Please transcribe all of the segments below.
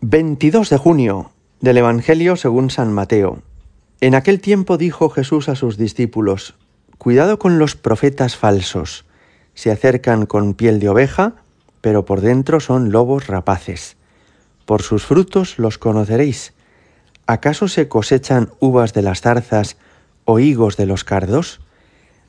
22 de junio del Evangelio según San Mateo. En aquel tiempo dijo Jesús a sus discípulos, Cuidado con los profetas falsos. Se acercan con piel de oveja, pero por dentro son lobos rapaces. Por sus frutos los conoceréis. ¿Acaso se cosechan uvas de las zarzas o higos de los cardos?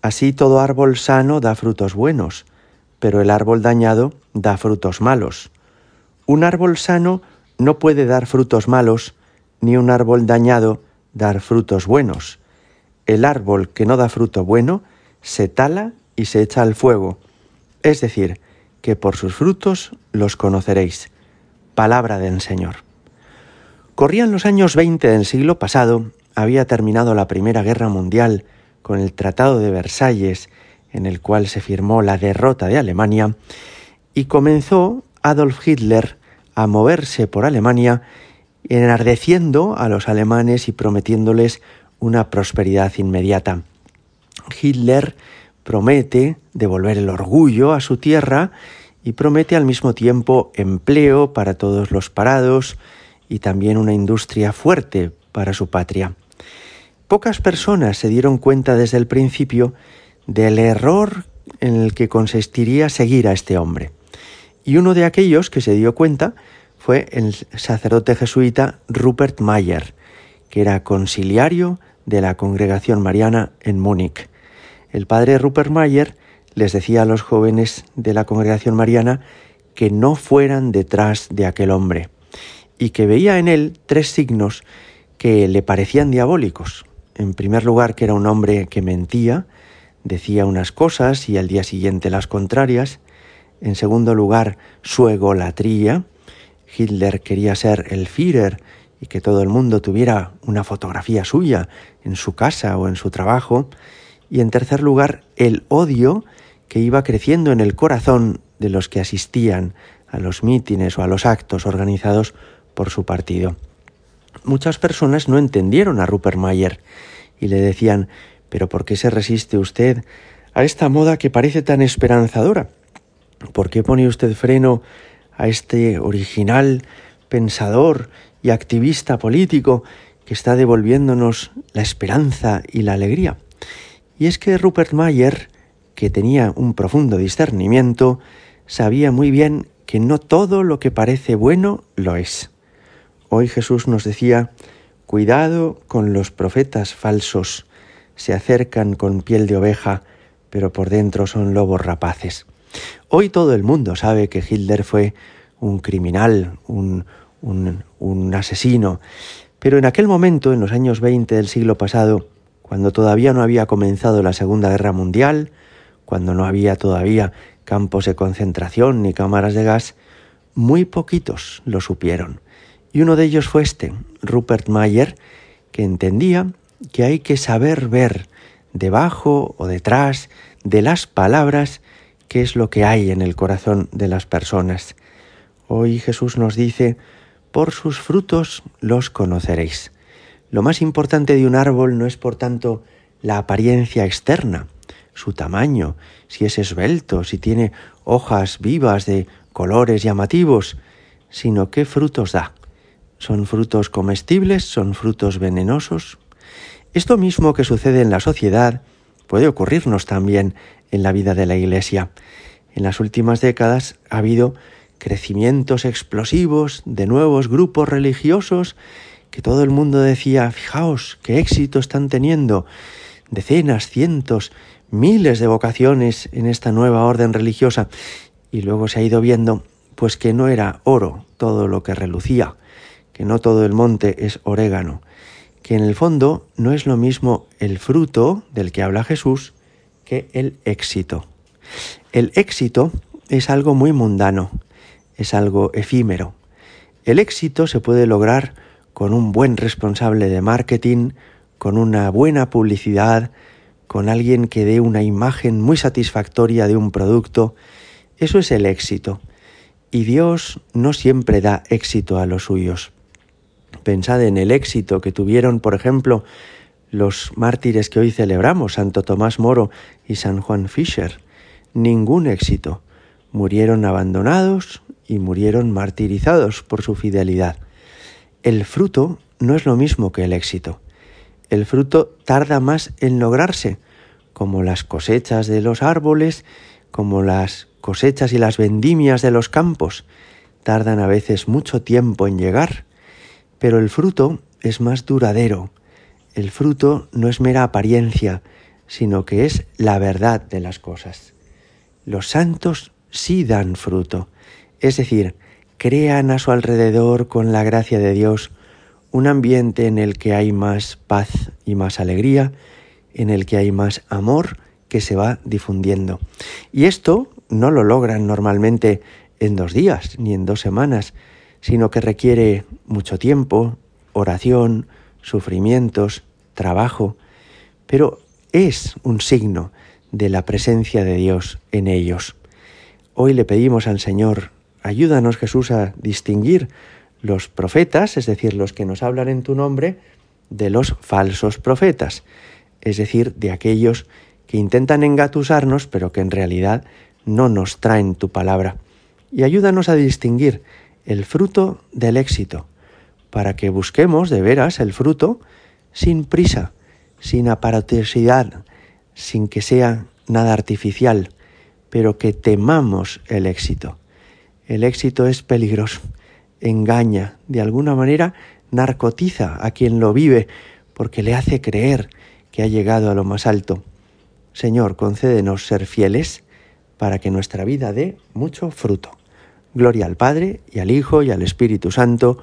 Así todo árbol sano da frutos buenos, pero el árbol dañado da frutos malos. Un árbol sano no puede dar frutos malos, ni un árbol dañado dar frutos buenos. El árbol que no da fruto bueno se tala y se echa al fuego. Es decir, que por sus frutos los conoceréis. Palabra del Señor. Corrían los años 20 del siglo pasado, había terminado la Primera Guerra Mundial con el Tratado de Versalles, en el cual se firmó la derrota de Alemania, y comenzó Adolf Hitler a moverse por Alemania, enardeciendo a los alemanes y prometiéndoles una prosperidad inmediata. Hitler promete devolver el orgullo a su tierra y promete al mismo tiempo empleo para todos los parados y también una industria fuerte para su patria. Pocas personas se dieron cuenta desde el principio del error en el que consistiría seguir a este hombre. Y uno de aquellos que se dio cuenta fue el sacerdote jesuita Rupert Mayer, que era conciliario de la congregación mariana en Múnich. El padre Rupert Mayer les decía a los jóvenes de la congregación mariana que no fueran detrás de aquel hombre y que veía en él tres signos que le parecían diabólicos. En primer lugar, que era un hombre que mentía, decía unas cosas y al día siguiente las contrarias. En segundo lugar, su egolatría. Hitler quería ser el Führer y que todo el mundo tuviera una fotografía suya en su casa o en su trabajo. Y en tercer lugar, el odio que iba creciendo en el corazón de los que asistían a los mítines o a los actos organizados por su partido. Muchas personas no entendieron a Rupert Mayer y le decían, pero ¿por qué se resiste usted a esta moda que parece tan esperanzadora? ¿Por qué pone usted freno a este original pensador y activista político que está devolviéndonos la esperanza y la alegría? Y es que Rupert Mayer, que tenía un profundo discernimiento, sabía muy bien que no todo lo que parece bueno lo es. Hoy Jesús nos decía, cuidado con los profetas falsos, se acercan con piel de oveja, pero por dentro son lobos rapaces. Hoy todo el mundo sabe que Hitler fue un criminal, un, un, asesino, pero en aquel momento, en los años 20 del siglo pasado, cuando todavía no había comenzado la Segunda Guerra Mundial, cuando no había todavía campos de concentración ni cámaras de gas, muy poquitos lo supieron. Y uno de ellos fue este, Rupert Mayer, que entendía que hay que saber ver debajo o detrás de las palabras qué es lo que hay en el corazón de las personas. Hoy Jesús nos dice, por sus frutos los conoceréis. Lo más importante de un árbol no es, por tanto, la apariencia externa, su tamaño, si es esbelto, si tiene hojas vivas de colores llamativos, sino qué frutos da. ¿Son frutos comestibles? ¿Son frutos venenosos? Esto mismo que sucede en la sociedad puede ocurrirnos también en la vida de la Iglesia. En las últimas décadas ha habido crecimientos explosivos de nuevos grupos religiosos que todo el mundo decía, fijaos, qué éxito están teniendo, decenas, cientos, miles de vocaciones en esta nueva orden religiosa. Y luego se ha ido viendo, pues que no era oro todo lo que relucía, que no todo el monte es orégano, que en el fondo no es lo mismo el fruto del que habla Jesús el éxito. El éxito es algo muy mundano, es algo efímero. El éxito se puede lograr con un buen responsable de marketing, con una buena publicidad, con alguien que dé una imagen muy satisfactoria de un producto. Eso es el éxito. Y Dios no siempre da éxito a los suyos. Pensad en el éxito que tuvieron, por ejemplo, los mártires que hoy celebramos, Santo Tomás Moro y San Juan Fisher. Ningún éxito, murieron abandonados y murieron martirizados por su fidelidad. El fruto no es lo mismo que el éxito. El fruto tarda más en lograrse, como las cosechas de los árboles, como las cosechas y las vendimias de los campos. Tardan a veces mucho tiempo en llegar, pero el fruto es más duradero. El fruto no es mera apariencia, sino que es la verdad de las cosas. Los santos sí dan fruto, es decir, crean a su alrededor con la gracia de Dios un ambiente en el que hay más paz y más alegría, en el que hay más amor que se va difundiendo. Y esto no lo logran normalmente en dos días ni en dos semanas, sino que requiere mucho tiempo, oración, sufrimientos, trabajo, pero es un signo de la presencia de Dios en ellos. Hoy le pedimos al Señor, ayúdanos Jesús a distinguir los profetas, es decir, los que nos hablan en tu nombre, de los falsos profetas, es decir, de aquellos que intentan engatusarnos, pero que en realidad no nos traen tu palabra. Y ayúdanos a distinguir el fruto del éxito, para que busquemos de veras el fruto sin prisa, sin aparatosidad, sin que sea nada artificial, pero que temamos el éxito. El éxito es peligroso, engaña, de alguna manera narcotiza a quien lo vive, porque le hace creer que ha llegado a lo más alto. Señor, concédenos ser fieles para que nuestra vida dé mucho fruto. Gloria al Padre y al Hijo y al Espíritu Santo,